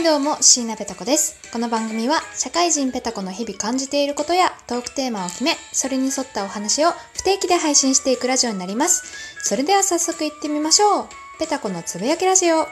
いどうも、椎名ペタ子です。この番組は、社会人ペタ子の日々感じていることやトークテーマを決め、それに沿ったお話を不定期で配信していくラジオになります。それでは早速行ってみましょう。ペタ子のつぶやきラジオ。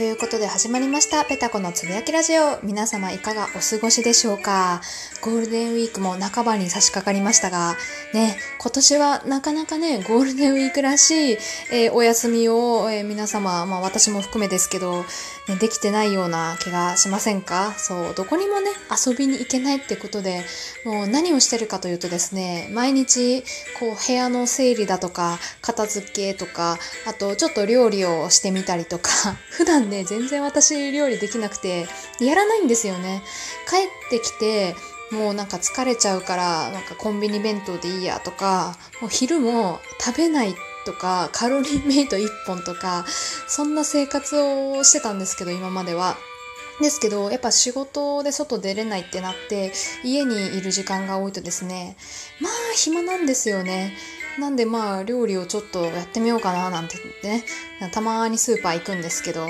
ということで始まりました。ペタコのつぶやきラジオ。皆様いかがお過ごしでしょうか？ゴールデンウィークも半ばに差し掛かりましたが、ね、今年はなかなかね、ゴールデンウィークらしい、えーお休みを、えー皆様、まあ私も含めですけど、ね、できてないような気がしませんか？そう、どこにもね、遊びに行けないってことで、もう何をしてるかというとですね、毎日、こう、部屋の整理だとか、片付けとか、あと、ちょっと料理をしてみたりとか、普段ね、全然私料理できなくて、やらないんですよね。帰ってきて、もうなんか疲れちゃうから、なんかコンビニ弁当でいいやとか、もう昼も食べないとか、カロリーメイト1本とか、そんな生活をしてたんですけど、今までは。ですけど、やっぱ仕事で外出れないってなって、家にいる時間が多いとですね、まあ暇なんですよね。なんでまあ料理をちょっとやってみようかななんてってね、たまにスーパー行くんですけど、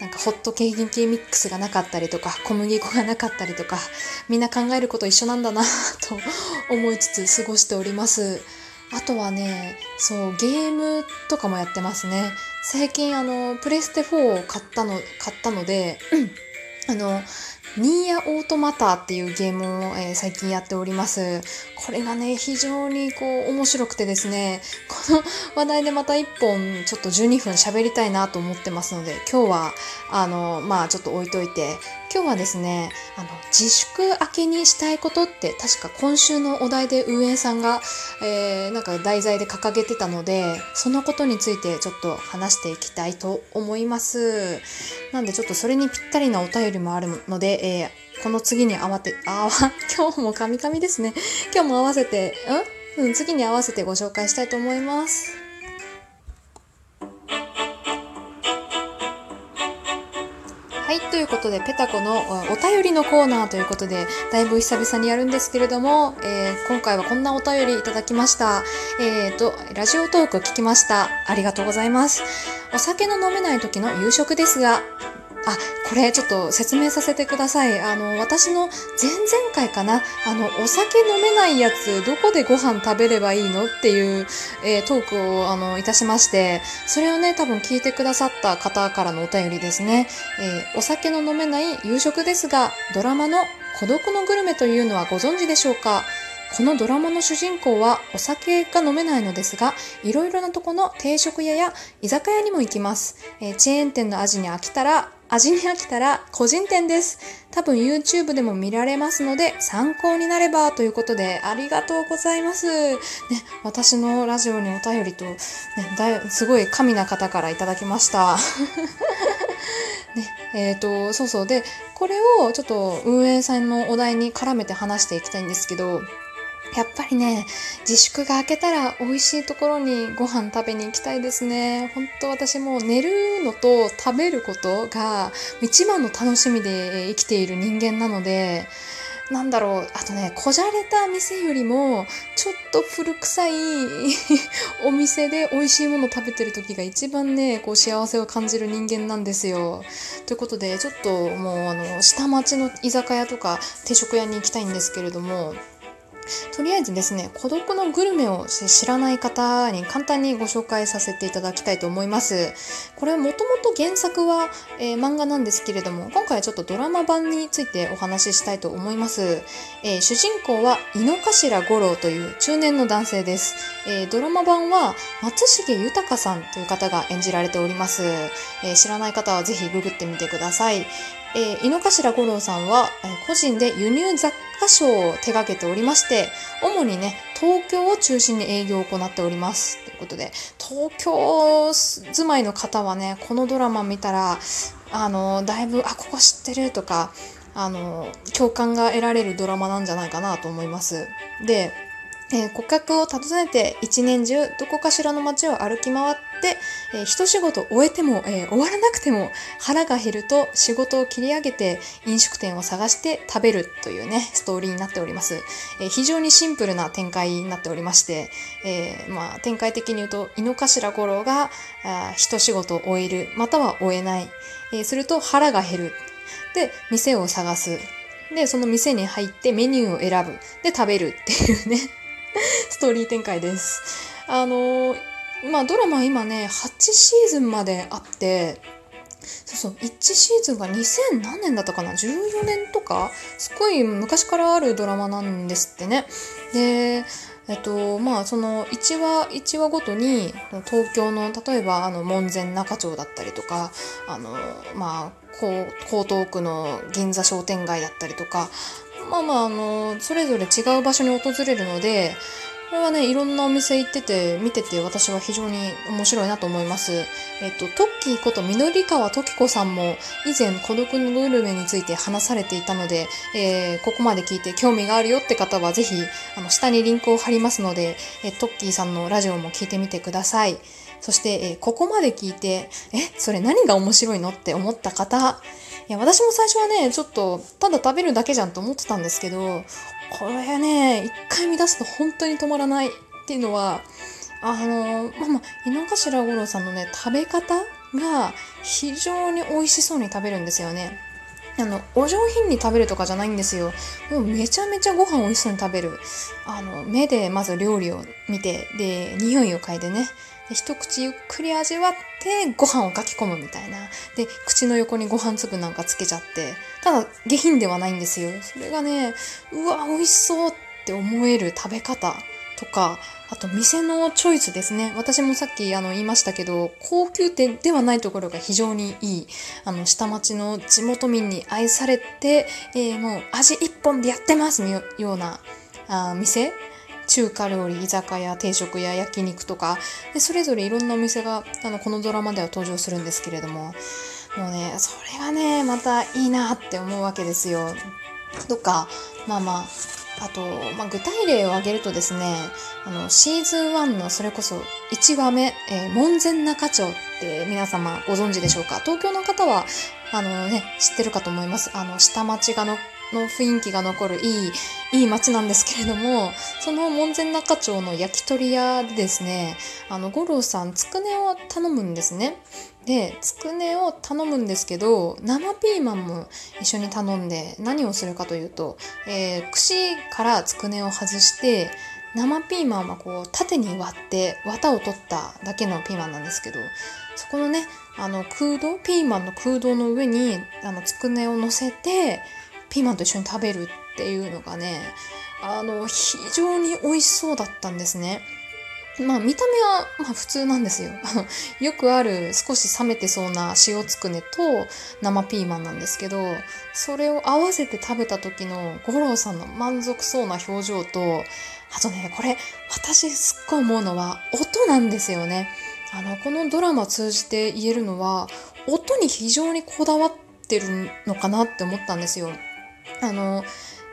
なんかホットケーキミックスがなかったりとか、小麦粉がなかったりとか、みんな考えること一緒なんだなと思いつつ過ごしております。あとはね、そう、ゲームとかもやってますね。最近あの、プレステ4を買ったの、買ったので、あの、ニーヤオートマターっていうゲームを、えー最近やっております。これがね、非常にこう面白くてですね、この話題でまた1本ちょっと12分喋りたいなと思ってますので、今日は、あの、まあちょっと置いといて、今日はですね、あの、自粛明けにしたいことって確か今週のお題で運営さんが、えーなんか題材で掲げてたので、そのことについてちょっと話していきたいと思います。なんでちょっとそれにぴったりなお便りもあるので、えーこの次に合わて、あ、今日もカミカミですね。今日も合わせて、ん？うん、次に合わせてご紹介したいと思います。い、ということで、ペタコのお便りのコーナーということで、だいぶ久々にやるんですけれども、えー今回はこんなお便りいただきました。えーと、ラジオトーク聞きました。ありがとうございます。お酒の飲めない時の夕食ですが、あ、これちょっと説明させてください。あの、私の前々回かな、あの、お酒飲めないやつ、どこでご飯食べればいいのっていう、えートークを、あの、いたしまして、それをね、多分聞いてくださった方からのお便りですね。えーお酒の飲めない夕食ですが、ドラマの孤独のグルメというのはご存知でしょうか？このドラマの主人公はお酒が飲めないのですが、いろいろなとこの定食屋や居酒屋にも行きます。えーチェーン店の味に飽きたら、味に飽きたら個人店です。多分 YouTube でも見られますので参考になればということでありがとうございます。ね、私のラジオにお便りと、ね、だすごい神な方からいただきました。ね、えっ、と、そうそう。で、これをちょっと運営さんのお題に絡めて話していきたいんですけど、やっぱりね、自粛が明けたら美味しいところにご飯食べに行きたいですね。本当私も寝るのと食べることが一番の楽しみで生きている人間なので、なんだろう、あとね、こじゃれた店よりも、ちょっと古臭い お店で美味しいもの食べてる時が一番ね、こう幸せを感じる人間なんですよ。ということで、ちょっともうあの、下町の居酒屋とか定食屋に行きたいんですけれども、とりあえずですね、孤独のグルメを知らない方に簡単にご紹介させていただきたいと思います。これはもともと原作は、えー漫画なんですけれども、今回はちょっとドラマ版についてお話ししたいと思います。えー主人公は井の頭五郎という中年の男性です。えードラマ版は松重豊さんという方が演じられております。え知らない方はぜひググってみてください。えー井の頭五郎さんは、えー個人で輸入雑貨商を手掛けておりまして、主にね、東京を中心に営業を行っております。ということで、東京住まいの方はね、このドラマ見たら、あの、だいぶ、あ、ここ知ってるとか、あの、共感が得られるドラマなんじゃないかなと思います。で、えー、顧客を訪ねて一年中どこかしらの街を歩き回って、えー、一仕事終えても、えー、終わらなくても腹が減ると仕事を切り上げて飲食店を探して食べるというね、ストーリーになっております。えー、非常にシンプルな展開になっておりまして、えー、まあ、展開的に言うと、井の頭五郎があ一仕事を終える、または終えない。えー、すると腹が減る。で、店を探す。で、その店に入ってメニューを選ぶ。で、食べるっていうね。ストーリー展開です。あのまあドラマ今ね、8シーズンまであって、そうそう、1シーズンが2000何年だったかな ?14 年とか？すごい昔からあるドラマなんですってね。で、えっと、まあ、その1話、1話ごとに、東京の、例えば、あの、門前仲町だったりとか、あの、まあ、江東区の銀座商店街だったりとか、まあまあ、あの、それぞれ違う場所に訪れるので、これはね、いろんなお店行ってて、見てて私は非常に面白いなと思います。えっと、トッキーこと緑川時子さんも以前孤独のグルメについて話されていたので、えー、ここまで聞いて興味があるよって方はぜひ、あの、下にリンクを貼りますので、えトッキーさんのラジオも聞いてみてください。そして、えここまで聞いて、え、それ何が面白いのって思った方、いや、私も最初はね、ちょっと、ただ食べるだけじゃんと思ってたんですけど、これね、一回乱すと本当に止まらないっていうのは、あの、まあまあ、井の頭五郎さんのね、食べ方が非常に美味しそうに食べるんですよね。あの、お上品に食べるとかじゃないんですよ。もうめちゃめちゃご飯美味しそうに食べる。あの、目でまず料理を見て、で、匂いを嗅いでね、で一口ゆっくり味わってご飯をかき込むみたいな。で、口の横にご飯粒なんかつけちゃって。ただ、下品ではないんですよ。それがね、うわ、美味しそうって思える食べ方とか、あと店のチョイスですね。私もさっきあの言いましたけど、高級店ではないところが非常にいい。あの、下町の地元民に愛されて、えー、もう味一本でやってますようなあ店中華料理、居酒屋、定食や焼肉とか、でそれぞれいろんなお店があのこのドラマでは登場するんですけれども、もうね、それがね、またいいなって思うわけですよ。とか、まあまあ、あと、まあ、具体例を挙げるとですね、あの、シーズン1のそれこそ1話目、えー、門前仲町って皆様ご存知でしょうか？東京の方は、あのね、知ってるかと思います。あの、下町がのの雰囲気が残るいい、いい街なんですけれども、その門前仲町の焼き鳥屋でですね、あの、五郎さん、つくねを頼むんですね。で、つくねを頼むんですけど、生ピーマンも一緒に頼んで、何をするかというと、えー、串からつくねを外して、生ピーマンはこう縦に割って綿を取っただけのピーマンなんですけどそこのねあの空洞ピーマンの空洞の上にあのつくねを乗せてピーマンと一緒に食べるっていうのがね、あの、非常に美味しそうだったんですね。まあ見た目はまあ普通なんですよ。よくある少し冷めてそうな塩つくねと生ピーマンなんですけど、それを合わせて食べた時の五郎さんの満足そうな表情と、あとね、これ私すっごい思うのは音なんですよね。あの、このドラマ通じて言えるのは、音に非常にこだわってるのかなって思ったんですよ。あの、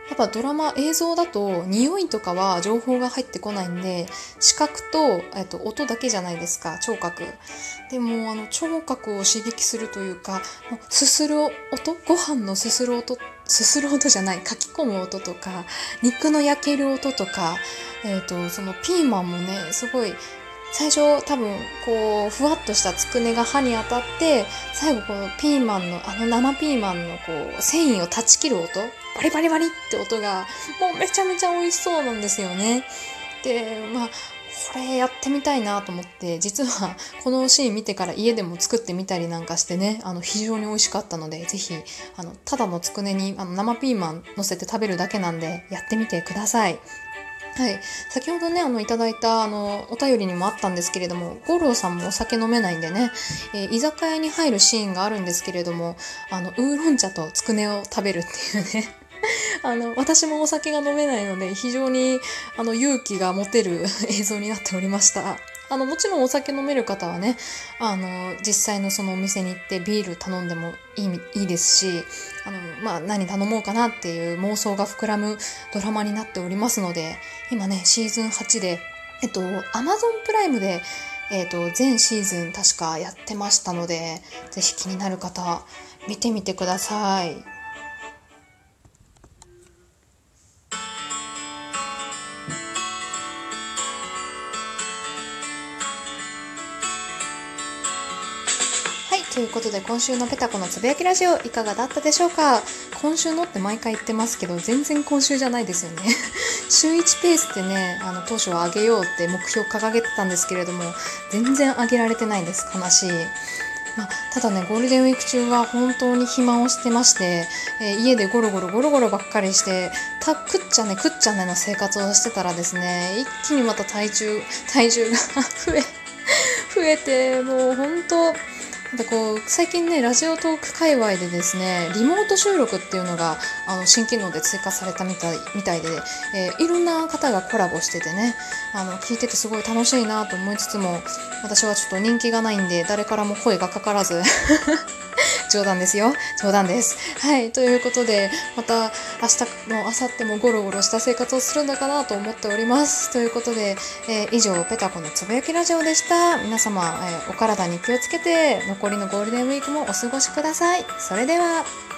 やっぱドラマ映像だと匂いとかは情報が入ってこないんで視覚と、えっと、音だけじゃないですか聴覚。でもあの聴覚を刺激するというかすする音ご飯のすする音すする音じゃない書き込む音とか肉の焼ける音とか、えっとそのピーマンもねすごい最初多分こうふわっとしたつくねが歯に当たって最後このピーマンのあの生ピーマンのこう繊維を断ち切る音バリバリバリって音がもうめちゃめちゃ美味しそうなんですよね。でまあこれやってみたいなと思って実はこのシーン見てから家でも作ってみたりなんかしてねあの非常に美味しかったので是非ただのつくねにあの生ピーマン乗せて食べるだけなんでやってみてください。はい。先ほどね、あの、いただいた、あの、お便りにもあったんですけれども、五郎さんもお酒飲めないんでね、えー、居酒屋に入るシーンがあるんですけれども、あの、ウーロン茶とつくねを食べるっていうね、あの、私もお酒が飲めないので、非常に、あの、勇気が持てる 映像になっておりました。あの、もちろんお酒飲める方はね、あの、実際のそのお店に行ってビール頼んでもいいいいですし、あの、まあ、何頼もうかなっていう妄想が膨らむドラマになっておりますので、今ね、シーズン8で、えっと、アマゾンプライムで、えっと、全シーズン確かやってましたので、ぜひ気になる方、見てみてください。ということで今週のペタコのつぶやきラジオいかがだったでしょうか？今週のって毎回言ってますけど全然今週じゃないですよね。週1ペースでねあの当初は上げようって目標掲げてたんですけれども全然上げられてないんです悲しいま、ただねゴールデンウィーク中は本当に暇をしてまして、えー家でゴロゴロゴロゴロばっかりしてた食っちゃね食っちゃねの生活をしてたらですね一気にまた体重体重が 増え増えてもう本当でこう最近ねラジオトーク界隈でですねリモート収録っていうのがあの新機能で追加されたみたいみたいで、えーいろんな方がコラボしててねあの聞いててすごい楽しいなと思いつつも私はちょっと人気がないんで誰からも声がかからず 冗談ですよ。冗談です。はい。ということでまた明日も明後日もゴロゴロした生活をするのかなと思っております。ということで、えー以上ペタコのつぶやきラジオでした。皆様、えーお体に気をつけて残りのゴールデンウィークもお過ごしください。それでは。